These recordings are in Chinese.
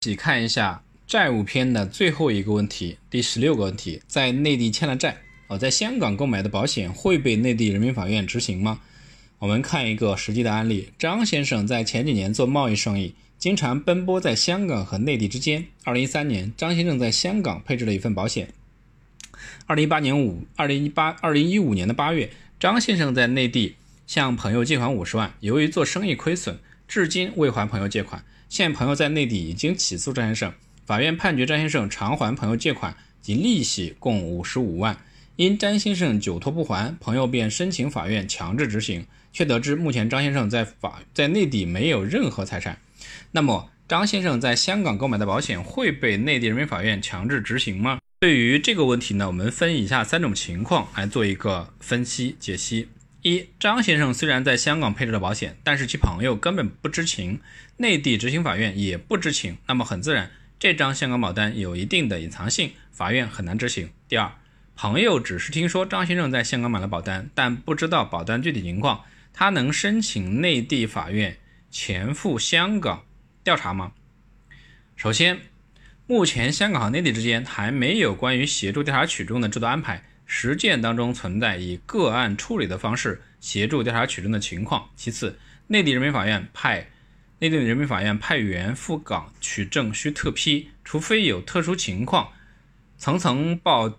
一起看一下债务篇的最后一个问题，第十六个问题，在内地欠了债，哦，在香港购买的保险会被内地人民法院执行吗？我们看一个实际的案例，张先生在前几年做贸易生意，经常奔波在香港和内地之间。二零一三年，张先生在香港配置了一份保险。二零一八年五，二零一八二零一五年的八月，张先生在内地向朋友借款五十万，由于做生意亏损，至今未还朋友借款。现朋友在内地已经起诉张先生，法院判决张先生偿还朋友借款及利息共五十五万。因张先生久拖不还，朋友便申请法院强制执行。却得知，目前张先生在法在内地没有任何财产。那么，张先生在香港购买的保险会被内地人民法院强制执行吗？对于这个问题呢，我们分以下三种情况来做一个分析解析：一、张先生虽然在香港配置了保险，但是其朋友根本不知情，内地执行法院也不知情，那么很自然，这张香港保单有一定的隐藏性，法院很难执行。第二，朋友只是听说张先生在香港买了保单，但不知道保单具体情况。他能申请内地法院前赴香港调查吗？首先，目前香港和内地之间还没有关于协助调查取证的制度安排，实践当中存在以个案处理的方式协助调查取证的情况。其次，内地人民法院派内地人民法院派员赴港取证需特批，除非有特殊情况，层层报。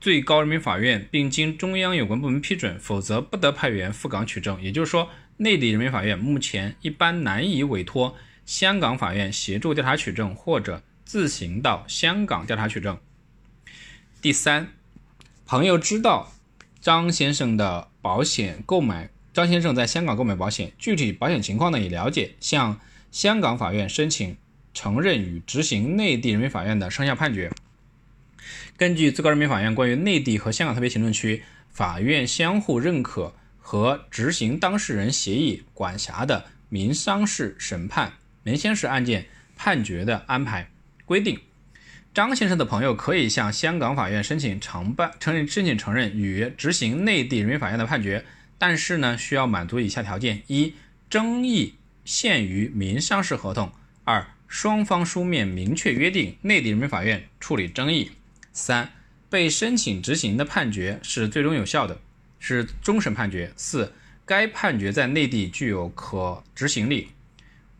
最高人民法院并经中央有关部门批准，否则不得派员赴港取证。也就是说，内地人民法院目前一般难以委托香港法院协助调查取证，或者自行到香港调查取证。第三，朋友知道张先生的保险购买，张先生在香港购买保险，具体保险情况呢也了解，向香港法院申请承认与执行内地人民法院的生效判决。根据最高人民法院关于内地和香港特别行政区法院相互认可和执行当事人协议管辖的民商事审判民商事案件判决的安排规定，张先生的朋友可以向香港法院申请承办承认申请承认与执行内地人民法院的判决，但是呢，需要满足以下条件：一、争议限于民商事合同；二、双方书面明确约定内地人民法院处理争议。三、被申请执行的判决是最终有效的，是终审判决。四、该判决在内地具有可执行力。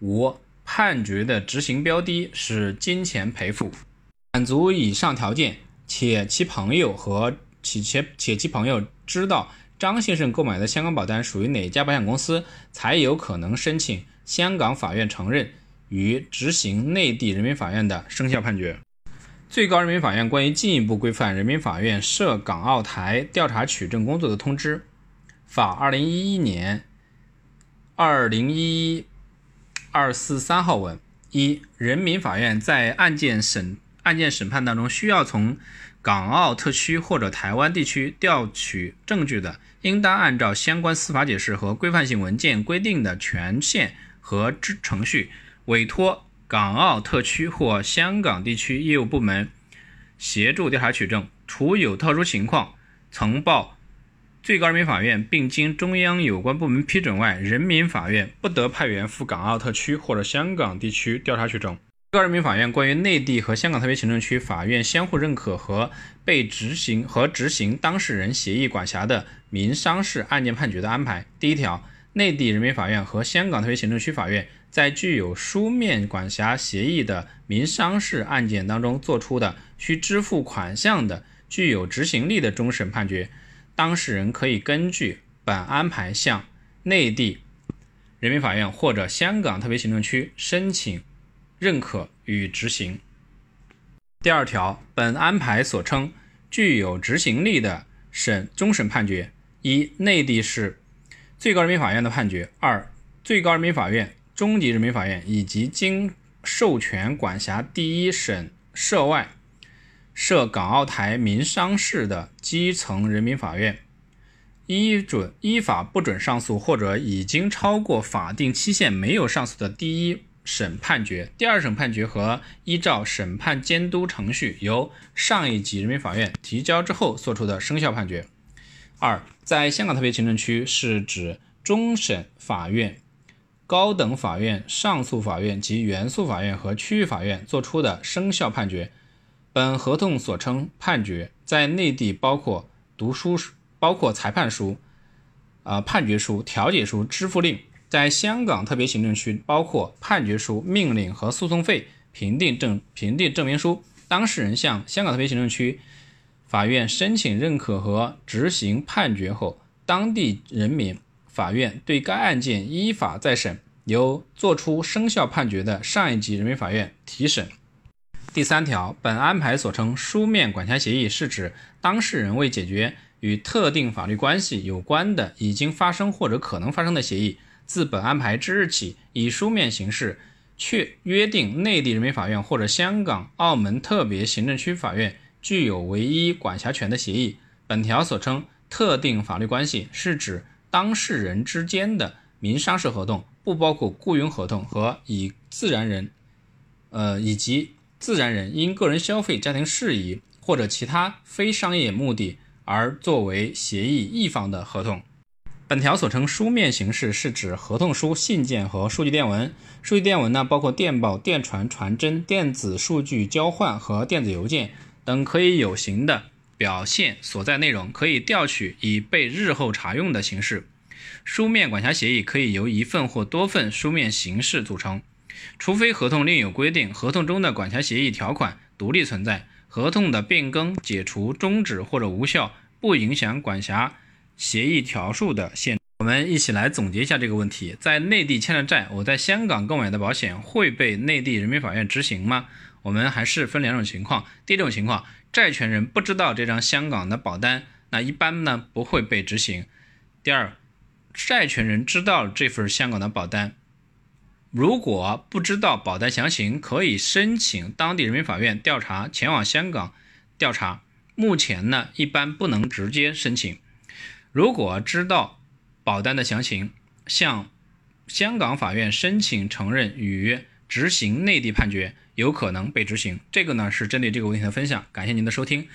五、判决的执行标的是金钱赔付。满足以上条件，且其朋友和其且且其朋友知道张先生购买的香港保单属于哪家保险公司，才有可能申请香港法院承认与执行内地人民法院的生效判决。最高人民法院关于进一步规范人民法院涉港澳台调查取证工作的通知（法二零一一年二零一二四三号文）一、人民法院在案件审案件审判当中，需要从港澳特区或者台湾地区调取证据的，应当按照相关司法解释和规范性文件规定的权限和之程序，委托。港澳特区或香港地区业务部门协助调查取证，除有特殊情况曾报最高人民法院并经中央有关部门批准外，人民法院不得派员赴港澳特区或者香港地区调查取证。最高人民法院关于内地和香港特别行政区法院相互认可和被执行和执行当事人协议管辖的民商事案件判决的安排，第一条，内地人民法院和香港特别行政区法院。在具有书面管辖协议的民商事案件当中作出的需支付款项的具有执行力的终审判决，当事人可以根据本安排向内地人民法院或者香港特别行政区申请认可与执行。第二条，本安排所称具有执行力的审终审判决：一、内地市最高人民法院的判决；二、最高人民法院。中级人民法院以及经授权管辖第一审涉外涉港澳台民商事的基层人民法院，依准依法不准上诉或者已经超过法定期限没有上诉的第一审判决、第二审判决和依照审判监督程序由上一级人民法院提交之后作出的生效判决。二，在香港特别行政区是指终审法院。高等法院、上诉法院及原诉法院和区域法院作出的生效判决。本合同所称判决，在内地包括读书包括裁判书、啊判决书、调解书、支付令；在香港特别行政区包括判决书、命令和诉讼费、评定证评定证明书。当事人向香港特别行政区法院申请认可和执行判决后，当地人民。法院对该案件依法再审，由作出生效判决的上一级人民法院提审。第三条，本安排所称书面管辖协议，是指当事人为解决与特定法律关系有关的已经发生或者可能发生的协议，自本安排之日起，以书面形式确约定内地人民法院或者香港、澳门特别行政区法院具有唯一管辖权的协议。本条所称特定法律关系，是指当事人之间的民商事合同不包括雇佣合同和以自然人，呃以及自然人因个人消费、家庭事宜或者其他非商业目的而作为协议一方的合同。本条所称书面形式是指合同书、信件和数据电文。数据电文呢，包括电报、电传、传真、电子数据交换和电子邮件等可以有形的。表现所在内容可以调取以备日后查用的形式。书面管辖协议可以由一份或多份书面形式组成，除非合同另有规定，合同中的管辖协议条款独立存在，合同的变更、解除、终止或者无效不影响管辖协议条数的限。我们一起来总结一下这个问题：在内地欠了债，我在香港购买的保险会被内地人民法院执行吗？我们还是分两种情况。第一种情况。债权人不知道这张香港的保单，那一般呢不会被执行。第二，债权人知道这份香港的保单，如果不知道保单详情，可以申请当地人民法院调查，前往香港调查。目前呢，一般不能直接申请。如果知道保单的详情，向香港法院申请承认与执行内地判决。有可能被执行，这个呢是针对这个问题的分享。感谢您的收听。